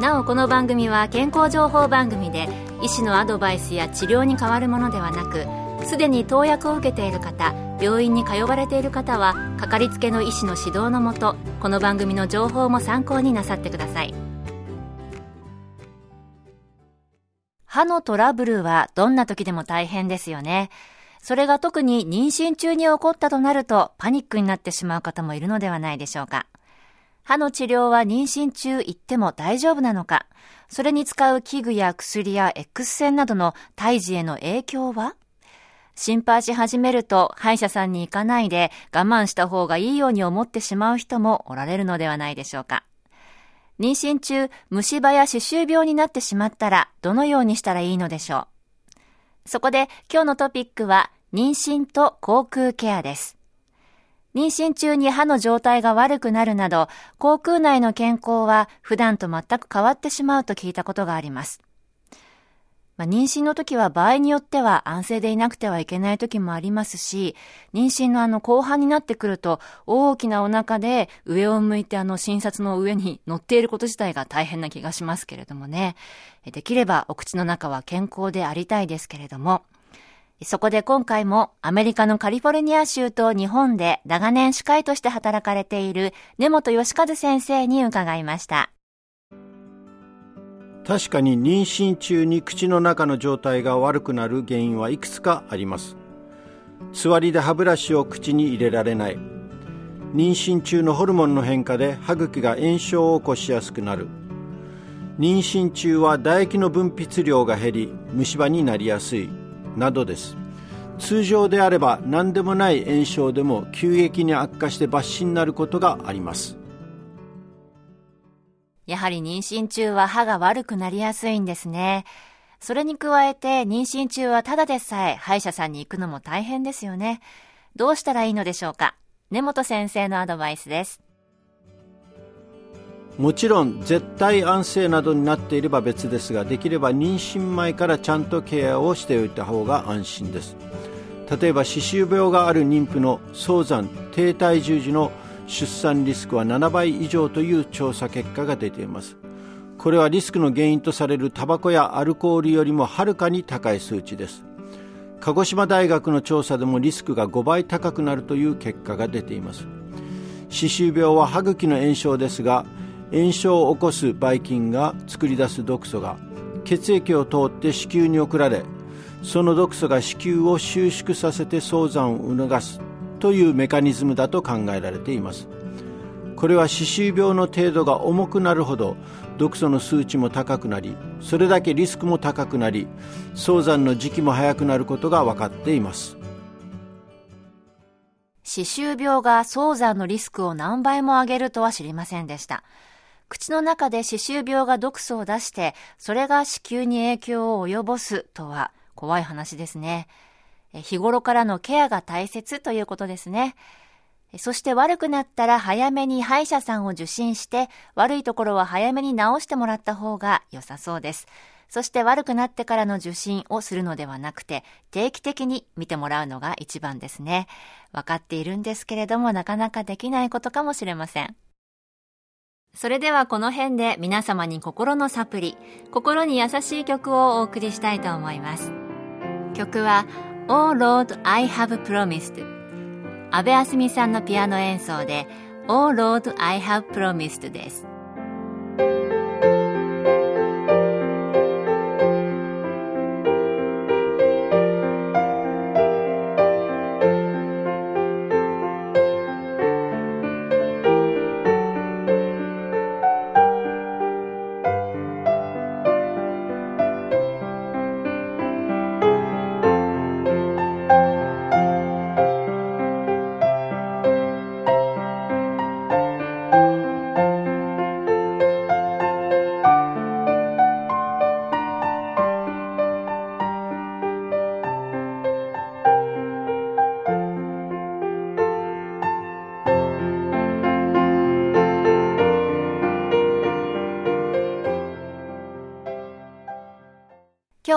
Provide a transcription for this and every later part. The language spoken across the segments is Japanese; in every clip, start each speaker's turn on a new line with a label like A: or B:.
A: なおこの番組は健康情報番組で医師のアドバイスや治療に変わるものではなくすでに投薬を受けている方病院に通われている方はかかりつけの医師の指導のもとこの番組の情報も参考になさってください。歯のトラブルはどんな時でも大変ですよね。それが特に妊娠中に起こったとなるとパニックになってしまう方もいるのではないでしょうか。歯の治療は妊娠中行っても大丈夫なのかそれに使う器具や薬や X 線などの胎児への影響は？心配し始めると歯医者さんに行かないで我慢した方がいいように思ってしまう人もおられるのではないでしょうか。妊娠中、虫歯や歯周病になってしまったらどのようにしたらいいのでしょう。そこで今日のトピックは妊娠と口腔ケアです。妊娠中に歯の状態が悪くなるなど、口腔内の健康は普段と全く変わってしまうと聞いたことがあります。まあ、妊娠の時は場合によっては安静でいなくてはいけない時もありますし、妊娠のあの後半になってくると大きなお腹で上を向いてあの診察の上に乗っていること自体が大変な気がしますけれどもね。できればお口の中は健康でありたいですけれども、そこで今回もアメリカのカリフォルニア州と日本で長年歯科医として働かれている根本義和先生に伺いました。
B: 確かに妊娠中に口の中の状態が悪くなる原因はいくつかあります。つわりで歯ブラシを口に入れられない。妊娠中のホルモンの変化で歯茎が炎症を起こしやすくなる。妊娠中は唾液の分泌量が減り虫歯になりやすい。などです。通常であれば何でもない炎症でも急激に悪化して抜歯になることがあります。
A: やはり妊娠中は歯が悪くなりやすいんですね。それに加えて妊娠中はただでさえ歯医者さんに行くのも大変ですよね。どうしたらいいのでしょうか。根本先生のアドバイスです。
B: もちろん絶対安静などになっていれば別ですができれば妊娠前からちゃんとケアをしておいた方が安心です。例えば歯周病がある妊婦の早産低体重時の出産リスクは7倍以上という調査結果が出ています。これはリスクの原因とされるタバコやアルコールよりもはるかに高い数値です。鹿児島大学の調査でもリスクが5倍高くなるという結果が出ています。歯周病は歯茎の炎症ですが炎症を起こすばい菌が作り出す毒素が血液を通って子宮に送られその毒素が子宮を収縮させて早産を促すというメカニズムだと考えられています。これは歯周病の程度が重くなるほど毒素の数値も高くなりそれだけリスクも高くなり早産の時期も早くなることが分かっています。
A: 歯周病が早産のリスクを何倍も上げるとは知りませんでした。口の中で歯周病が毒素を出して、それが子宮に影響を及ぼすとは怖い話ですね。日頃からのケアが大切ということですね。そして悪くなったら早めに歯医者さんを受診して、悪いところは早めに治してもらった方が良さそうです。そして悪くなってからの受診をするのではなくて、定期的に見てもらうのが一番ですね。分かっているんですけれども、なかなかできないことかもしれません。それではこの辺で皆様に心のサプリ、心に優しい曲をお送りしたいと思います。曲は Oh Lord I Have Promised 安部あすみさんのピアノ演奏で Oh Lord I Have Promised です。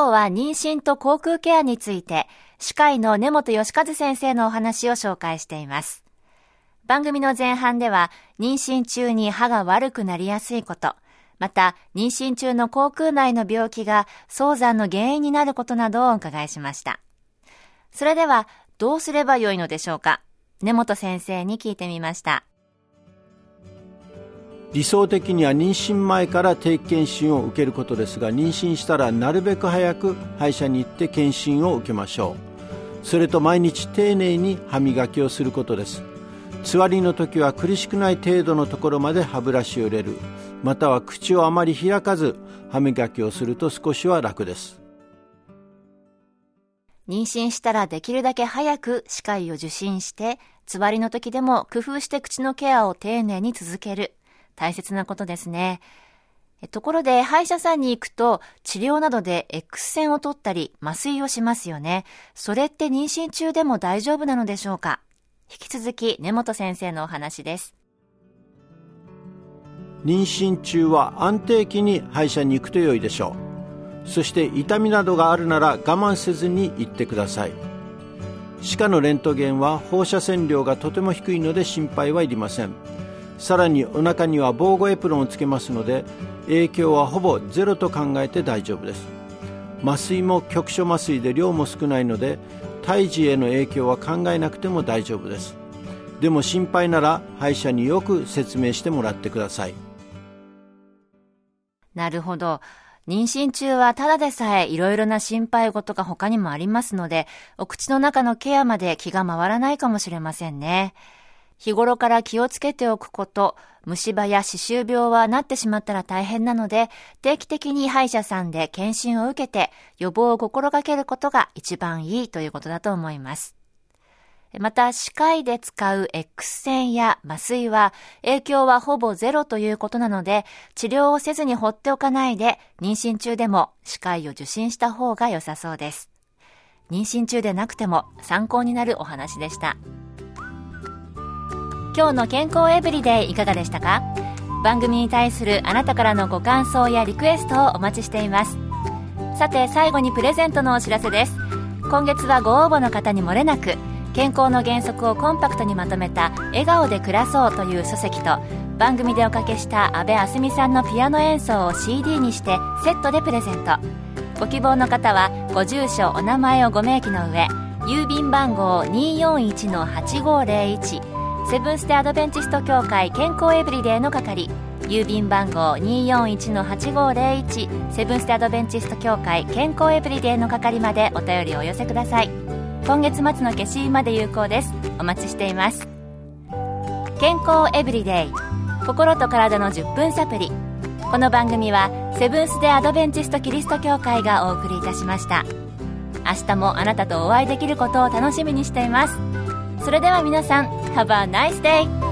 A: 日は妊娠と口腔ケアについて、歯科医の根本義和先生のお話を紹介しています。番組の前半では、妊娠中に歯が悪くなりやすいこと、また、妊娠中の口腔内の病気が早産の原因になることなどをお伺いしました。それでは、どうすればよいのでしょうか？根本先生に聞いてみました。
B: 理想的には妊娠前から定期検診を受けることですが妊娠したらなるべく早く歯医者に行って検診を受けましょう。それと毎日丁寧に歯磨きをすることです。つわりの時は苦しくない程度のところまで歯ブラシを入れる。または口をあまり開かず歯磨きをすると少しは楽です。
A: 妊娠したらできるだけ早く歯科医を受診してつわりの時でも工夫して口のケアを丁寧に続ける。大切なことですね。ところで、歯医者さんに行くと、治療などで X 線を取ったり、麻酔をしますよね。それって妊娠中でも大丈夫なのでしょうか？引き続き、根本先生のお話です。
B: 妊娠中は安定期に歯医者に行くと良いでしょう。そして痛みなどがあるなら我慢せずに行ってください。歯科のレントゲンは放射線量がとても低いので心配はいりません。さらにお腹には防護エプロンをつけますので影響はほぼゼロと考えて大丈夫です。麻酔も局所麻酔で量も少ないので胎児への影響は考えなくても大丈夫です。でも心配なら歯医者によく説明してもらってください。
A: なるほど。妊娠中はただでさえいろいろな心配事が他にもありますので、お口の中のケアまで気が回らないかもしれませんね。日頃から気をつけておくこと、虫歯や歯周病はなってしまったら大変なので、定期的に歯医者さんで検診を受けて予防を心がけることが一番いいということだと思います。また、歯科医で使う X 線や麻酔は影響はほぼゼロということなので、治療をせずに放っておかないで、妊娠中でも歯科医を受診した方が良さそうです。妊娠中でなくても参考になるお話でした。今日の健康エブリデイいかがでしたか？番組に対するあなたからのご感想やリクエストをお待ちしています。さて最後にプレゼントのお知らせです。今月はご応募の方にもれなく健康の原則をコンパクトにまとめた「笑顔で暮らそう」という書籍と番組でおかけした阿部あすみさんのピアノ演奏を CD にしてセットでプレゼント。ご希望の方はご住所お名前をご明記の上郵便番号241-8501セブンステアドベンチスト協会健康エブリデイの係郵便番号241-8501セブンステアドベンチスト協会健康エブリデイの係までお便りをお寄せください。今月末の消印まで有効です。お待ちしています。健康エブリデイ心と体の10分サプリ。この番組はセブンス・デ・アドベンチスト・キリスト教会がお送りいたしました。明日もあなたとお会いできることを楽しみにしています。それでは皆さん Have a nice day!